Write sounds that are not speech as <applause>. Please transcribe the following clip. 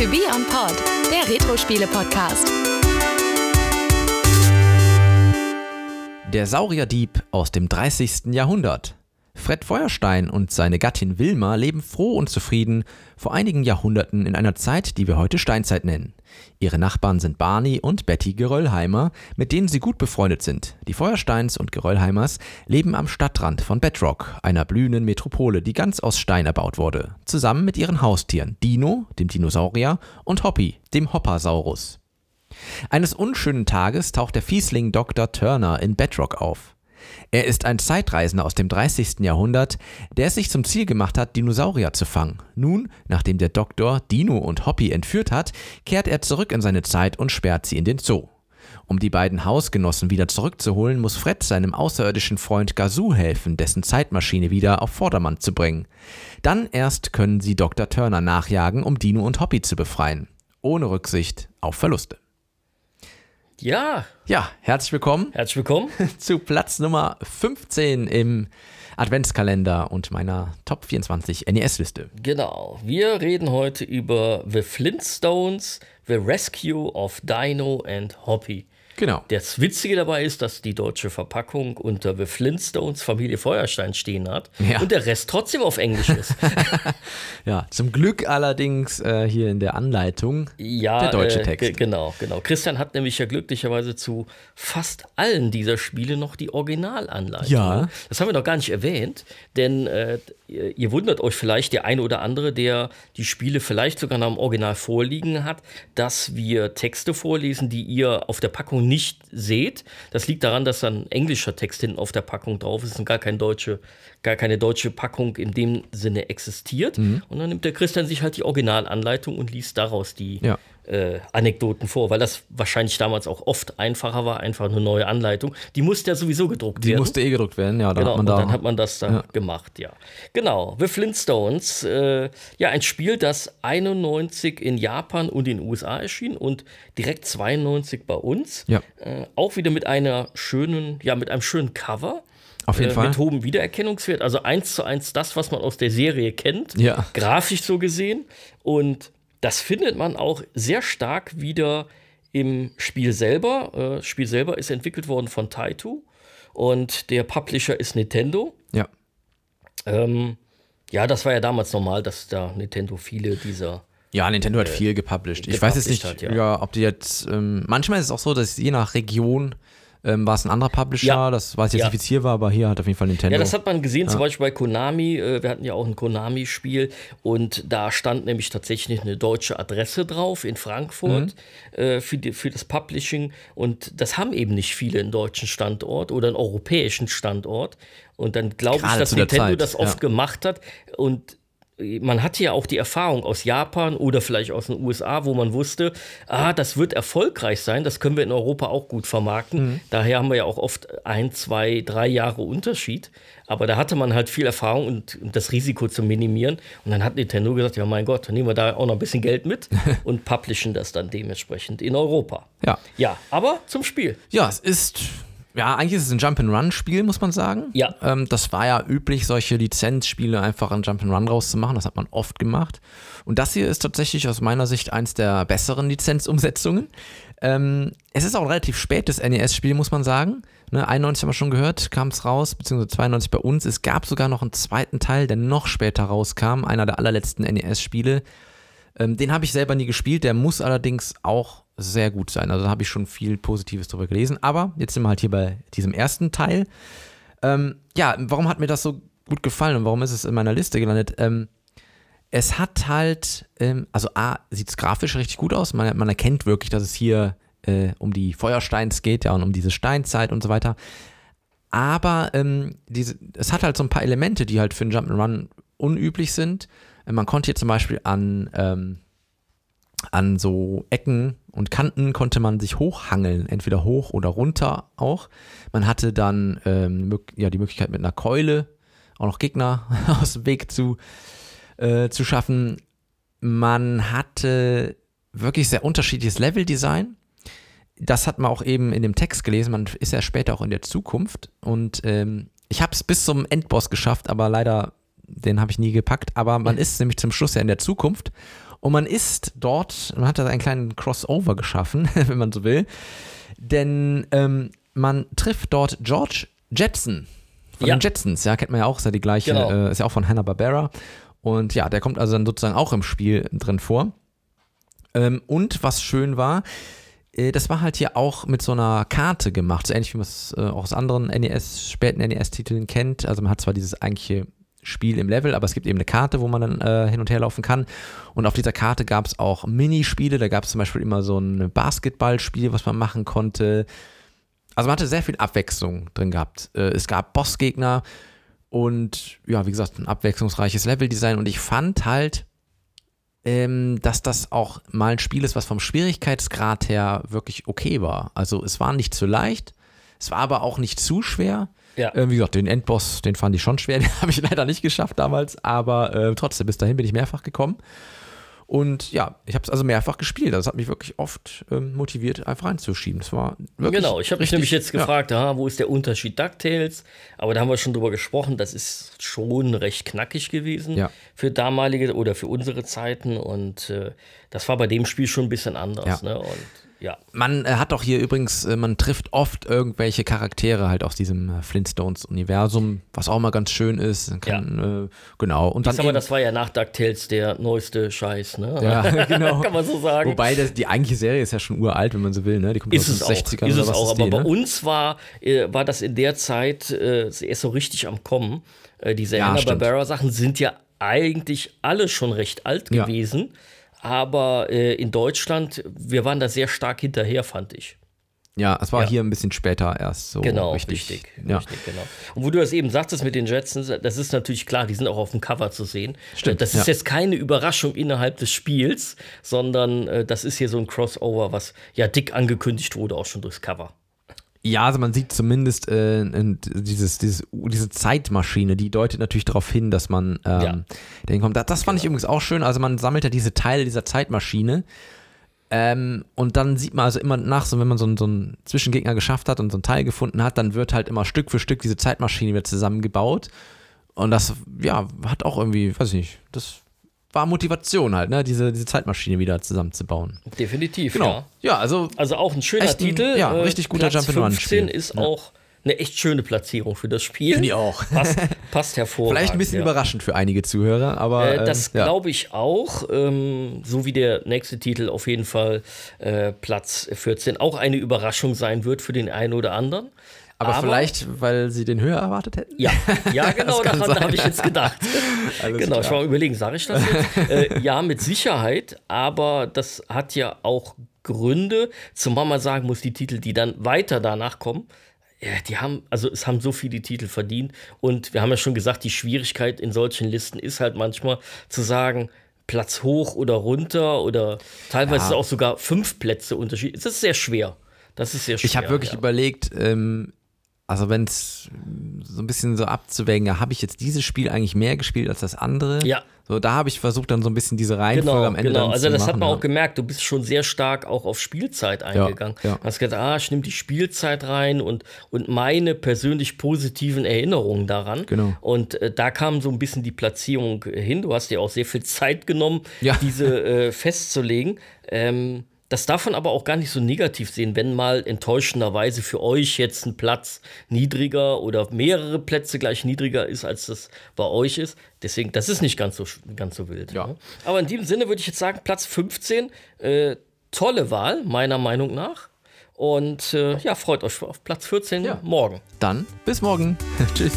To Be On Pod, der Retro-Spiele-Podcast. Der Saurierdieb aus dem 30. Jahrhundert. Fred Feuerstein und seine Gattin Wilma leben froh und zufrieden vor einigen Jahrhunderten in einer Zeit, die wir heute Steinzeit nennen. Ihre Nachbarn sind Barney und Betty Geröllheimer, mit denen sie gut befreundet sind. Die Feuersteins und Geröllheimers leben am Stadtrand von Bedrock, einer blühenden Metropole, die ganz aus Stein erbaut wurde, zusammen mit ihren Haustieren Dino, dem Dinosaurier, und Hoppy, dem Hoppasaurus. Eines unschönen Tages taucht der Fiesling Dr. Turner in Bedrock auf. Er ist ein Zeitreisender aus dem 30. Jahrhundert, der es sich zum Ziel gemacht hat, Dinosaurier zu fangen. Nun, nachdem der Doktor Dino und Hoppy entführt hat, kehrt er zurück in seine Zeit und sperrt sie in den Zoo. Um die beiden Hausgenossen wieder zurückzuholen, muss Fred seinem außerirdischen Freund Gazoo helfen, dessen Zeitmaschine wieder auf Vordermann zu bringen. Dann erst können sie Dr. Turner nachjagen, um Dino und Hoppy zu befreien. Ohne Rücksicht auf Verluste. Ja. Ja, herzlich willkommen. Herzlich willkommen. <laughs> zu Platz Nummer 15 im Adventskalender und meiner Top 24 NES-Liste. Genau. Wir reden heute über The Flintstones, The Rescue of Dino and Hoppy. Genau. Das Witzige dabei ist, dass die deutsche Verpackung unter The Flintstones Familie Feuerstein stehen hat ja. und der Rest trotzdem auf Englisch ist. <laughs> ja, zum Glück allerdings äh, hier in der Anleitung ja, der deutsche äh, Text. Genau, genau. Christian hat nämlich ja glücklicherweise zu fast allen dieser Spiele noch die Originalanleitung. Ja. Das haben wir noch gar nicht erwähnt, denn äh, ihr wundert euch vielleicht, der eine oder andere, der die Spiele vielleicht sogar noch im Original vorliegen hat, dass wir Texte vorlesen, die ihr auf der Packung nicht seht. Das liegt daran, dass ein englischer Text hinten auf der Packung drauf ist und gar, kein deutsche, gar keine deutsche Packung in dem Sinne existiert. Mhm. Und dann nimmt der Christian sich halt die Originalanleitung und liest daraus die ja äh, Anekdoten vor, weil das wahrscheinlich damals auch oft einfacher war, einfach eine neue Anleitung. Die musste ja sowieso gedruckt Die werden. Die musste eh gedruckt werden, ja. Dann genau, hat man da, und dann hat man das da ja. gemacht, ja. Genau, The Flintstones, äh, ja, ein Spiel, das 91 in Japan und in den USA erschien und direkt 92 bei uns. Ja. Äh, auch wieder mit einer schönen, ja, mit einem schönen Cover. Auf jeden äh, Fall. Mit hohem Wiedererkennungswert. Also eins zu eins das, was man aus der Serie kennt. Ja. Grafisch so gesehen. Und das findet man auch sehr stark wieder im Spiel selber. Äh, das Spiel selber ist entwickelt worden von Taito und der Publisher ist Nintendo. Ja. Ähm, ja, das war ja damals normal, dass da Nintendo viele dieser ja, Nintendo hat äh, viel gepublished. Ich weiß jetzt nicht, hat, ja. ja. ob die jetzt. Ähm, manchmal ist es auch so, dass je nach Region ähm, war es ein anderer Publisher, ja. das weiß ich jetzt ja. nicht, wie es hier war, aber hier hat auf jeden Fall Nintendo. Ja, das hat man gesehen, ja. zum Beispiel bei Konami. Äh, wir hatten ja auch ein Konami-Spiel und da stand nämlich tatsächlich eine deutsche Adresse drauf in Frankfurt mhm. äh, für, die, für das Publishing. Und das haben eben nicht viele einen deutschen Standort oder einen europäischen Standort. Und dann glaube ich, dass Nintendo das oft gemacht hat. Und man hatte ja auch die Erfahrung aus Japan oder vielleicht aus den USA, wo man wusste, ah, das wird erfolgreich sein, das können wir in Europa auch gut vermarkten. Mhm. Daher haben wir ja auch oft ein, zwei, drei Jahre Unterschied. Aber da hatte man halt viel Erfahrung und, und das Risiko zu minimieren. Und dann hat Nintendo gesagt, ja mein Gott, dann nehmen wir da auch noch ein bisschen Geld mit <laughs> und publishen das dann dementsprechend in Europa. Ja. Ja, aber zum Spiel. Ja, es ist ja, eigentlich ist es ein Jump-and-Run-Spiel, muss man sagen. Ja. Ähm, das war ja üblich, solche Lizenzspiele einfach ein Jump-and-Run rauszumachen. Das hat man oft gemacht. Und das hier ist tatsächlich aus meiner Sicht eins der besseren Lizenzumsetzungen. Ähm, es ist auch ein relativ spätes NES-Spiel, muss man sagen. Ne, 91 haben wir schon gehört, kam es raus, beziehungsweise 92 bei uns. Es gab sogar noch einen zweiten Teil, der noch später rauskam, einer der allerletzten NES-Spiele. Ähm, den habe ich selber nie gespielt, der muss allerdings auch sehr gut sein. Also da habe ich schon viel Positives drüber gelesen. Aber jetzt sind wir halt hier bei diesem ersten Teil. Ähm, ja, warum hat mir das so gut gefallen und warum ist es in meiner Liste gelandet? Ähm, es hat halt, ähm, also A, sieht es grafisch richtig gut aus. Man, man, erkennt wirklich, dass es hier äh, um die Feuersteins geht, ja, und um diese Steinzeit und so weiter. Aber ähm, diese, es hat halt so ein paar Elemente, die halt für einen Jump'n'Run unüblich sind. Man konnte hier zum Beispiel an, ähm, an so Ecken und Kanten konnte man sich hochhangeln, entweder hoch oder runter auch. Man hatte dann ähm, ja, die Möglichkeit mit einer Keule auch noch Gegner <laughs> aus dem Weg zu, äh, zu schaffen. Man hatte wirklich sehr unterschiedliches Leveldesign. Das hat man auch eben in dem Text gelesen. Man ist ja später auch in der Zukunft. Und ähm, ich habe es bis zum Endboss geschafft, aber leider den habe ich nie gepackt. Aber man ist nämlich zum Schluss ja in der Zukunft Und man ist dort, man hat da einen kleinen Crossover geschaffen, <laughs> wenn man so will. Denn ähm, man trifft dort George Jetson von Ja. den Jetsons. Ja, kennt man ja auch, ist ja die gleiche, Genau. äh, ist ja auch von Hanna-Barbera. Und ja, der kommt also dann sozusagen auch im Spiel drin vor. Ähm, und was schön war, äh, das war halt hier auch mit so einer Karte gemacht, so ähnlich wie man es äh, auch aus anderen NES, späten NES-Titeln kennt. Also man hat zwar dieses eigentliche Spiel im Level, aber es gibt eben eine Karte, wo man dann äh, hin und her laufen kann. Und auf dieser Karte gab es auch Minispiele. Da gab es zum Beispiel immer so ein Basketballspiel, was man machen konnte. Also man hatte sehr viel Abwechslung drin gehabt. Äh, es gab Bossgegner und ja, wie gesagt, ein abwechslungsreiches Leveldesign. Und ich fand halt, ähm, dass das auch mal ein Spiel ist, was vom Schwierigkeitsgrad her wirklich okay war. Also es war nicht zu leicht, es war aber auch nicht zu schwer. Ja. Äh, wie gesagt, den Endboss, den fand ich schon schwer, <laughs> den habe ich leider nicht geschafft damals, aber äh, trotzdem, bis dahin bin ich mehrfach gekommen. Und ja, ich habe es also mehrfach gespielt. Das hat mich wirklich oft ähm, motiviert, einfach reinzuschieben. Das war wirklich. Genau, ich habe mich nämlich jetzt ja. gefragt, aha, wo ist der Unterschied DuckTales? Aber da haben wir schon drüber gesprochen, das ist schon recht knackig gewesen Ja. für damalige oder für unsere Zeiten und äh, das war bei dem Spiel schon ein bisschen anders. Ja. Ne? Und ja, Man äh, hat auch hier übrigens, äh, man trifft oft irgendwelche Charaktere halt aus diesem äh, Flintstones-Universum, was auch mal ganz schön ist. Kann, äh, genau. Und dann Sag mal, das war ja nach DuckTales der neueste Scheiß, ne? Ja, <laughs> genau. Kann man so sagen. Wobei das, die eigentliche Serie ist ja schon uralt, wenn man so will. Ne? Die kommt ist aus den auch, 60ern ist es auch. ist Aber die, bei ne? uns war, war das in der Zeit erst so richtig am Kommen. Diese Ja, Hanna-Barbera-Sachen sind ja eigentlich alle schon recht alt Ja. Aber äh, in Deutschland, wir waren da sehr stark hinterher, fand ich. Ja, es war Ja. hier ein bisschen später erst so Genau, richtig. richtig. Ja. richtig genau. Und wo du das eben sagtest mit den Jetsons, das ist natürlich klar, die sind auch auf dem Cover zu sehen. Stimmt, Das ist ja. jetzt keine Überraschung innerhalb des Spiels, sondern äh, das ist hier so ein Crossover, was ja dick angekündigt wurde, auch schon durchs Cover. Ja, also man sieht zumindest äh, dieses, dieses, diese Zeitmaschine, die deutet natürlich darauf hin, dass man ähm, Ja. dahin kommt. Das, das fand ich übrigens auch schön. Also man sammelt ja diese Teile dieser Zeitmaschine. Ähm, und dann sieht man also immer nach, so wenn man so einen, so einen Zwischengegner geschafft hat und so ein Teil gefunden hat, dann wird halt immer Stück für Stück diese Zeitmaschine wieder zusammengebaut. Und das, ja, hat auch irgendwie, weiß ich nicht, das war Motivation halt, ne, diese, diese Zeitmaschine wieder zusammenzubauen. Definitiv, Genau. ja. Ja, also Also auch ein schöner Echt Titel. ja, äh, richtig guter Platz Jump'n'Run 15 Spiel. ist Ja. auch eine echt schöne Platzierung für das Spiel. Finde ich auch. Passt, <laughs> passt hervorragend. Vielleicht ein bisschen ja. überraschend für einige Zuhörer, aber. Äh, das ähm, glaube ich auch, ähm, so wie der nächste Titel auf jeden Fall äh, Platz 14 auch eine Überraschung sein wird für den einen oder anderen. Aber, vielleicht, weil sie den höher erwartet hätten? Ja, <laughs> ja genau, daran sein. habe ich jetzt gedacht. <laughs> Genau, ich klar. war am überlegen, sage ich das jetzt? <laughs> äh, ja, mit Sicherheit, aber das hat ja auch Gründe, zumal man sagen muss, die Titel, die dann weiter danach kommen, ja, die haben, also es haben so viele Titel verdient und wir haben ja schon gesagt, die Schwierigkeit in solchen Listen ist halt manchmal zu sagen, Platz hoch oder runter oder teilweise Ja. auch sogar fünf Plätze Unterschied. Das ist sehr schwer. Das ist sehr schwer. Ich habe wirklich ja. überlegt, ähm, also wenn es so ein bisschen so abzuwägen, habe ich jetzt dieses Spiel eigentlich mehr gespielt als das andere? Ja. So, da habe ich versucht, dann so ein bisschen diese Reihenfolge Genau, am Ende genau. Also zu das machen, hat man ja. auch gemerkt. Du bist schon sehr stark auch auf Spielzeit eingegangen. ja. Du hast gesagt, ah, ich nehme die Spielzeit rein und, und meine persönlich positiven Erinnerungen daran. Genau. Und äh, da kam so ein bisschen die Platzierung hin. Du hast dir auch sehr viel Zeit genommen, Ja. diese äh, festzulegen. Ähm, das darf man aber auch gar nicht so negativ sehen, wenn mal enttäuschenderweise für euch jetzt ein Platz niedriger oder mehrere Plätze gleich niedriger ist, als das bei euch ist. Deswegen, das ist nicht ganz so, ganz so wild. Ja. ne? Aber in diesem Sinne würde ich jetzt sagen, Platz 15, äh, tolle Wahl, meiner Meinung nach. Und äh, ja, freut euch auf Platz 14 Ja. morgen. Dann bis morgen. <laughs> Tschüss.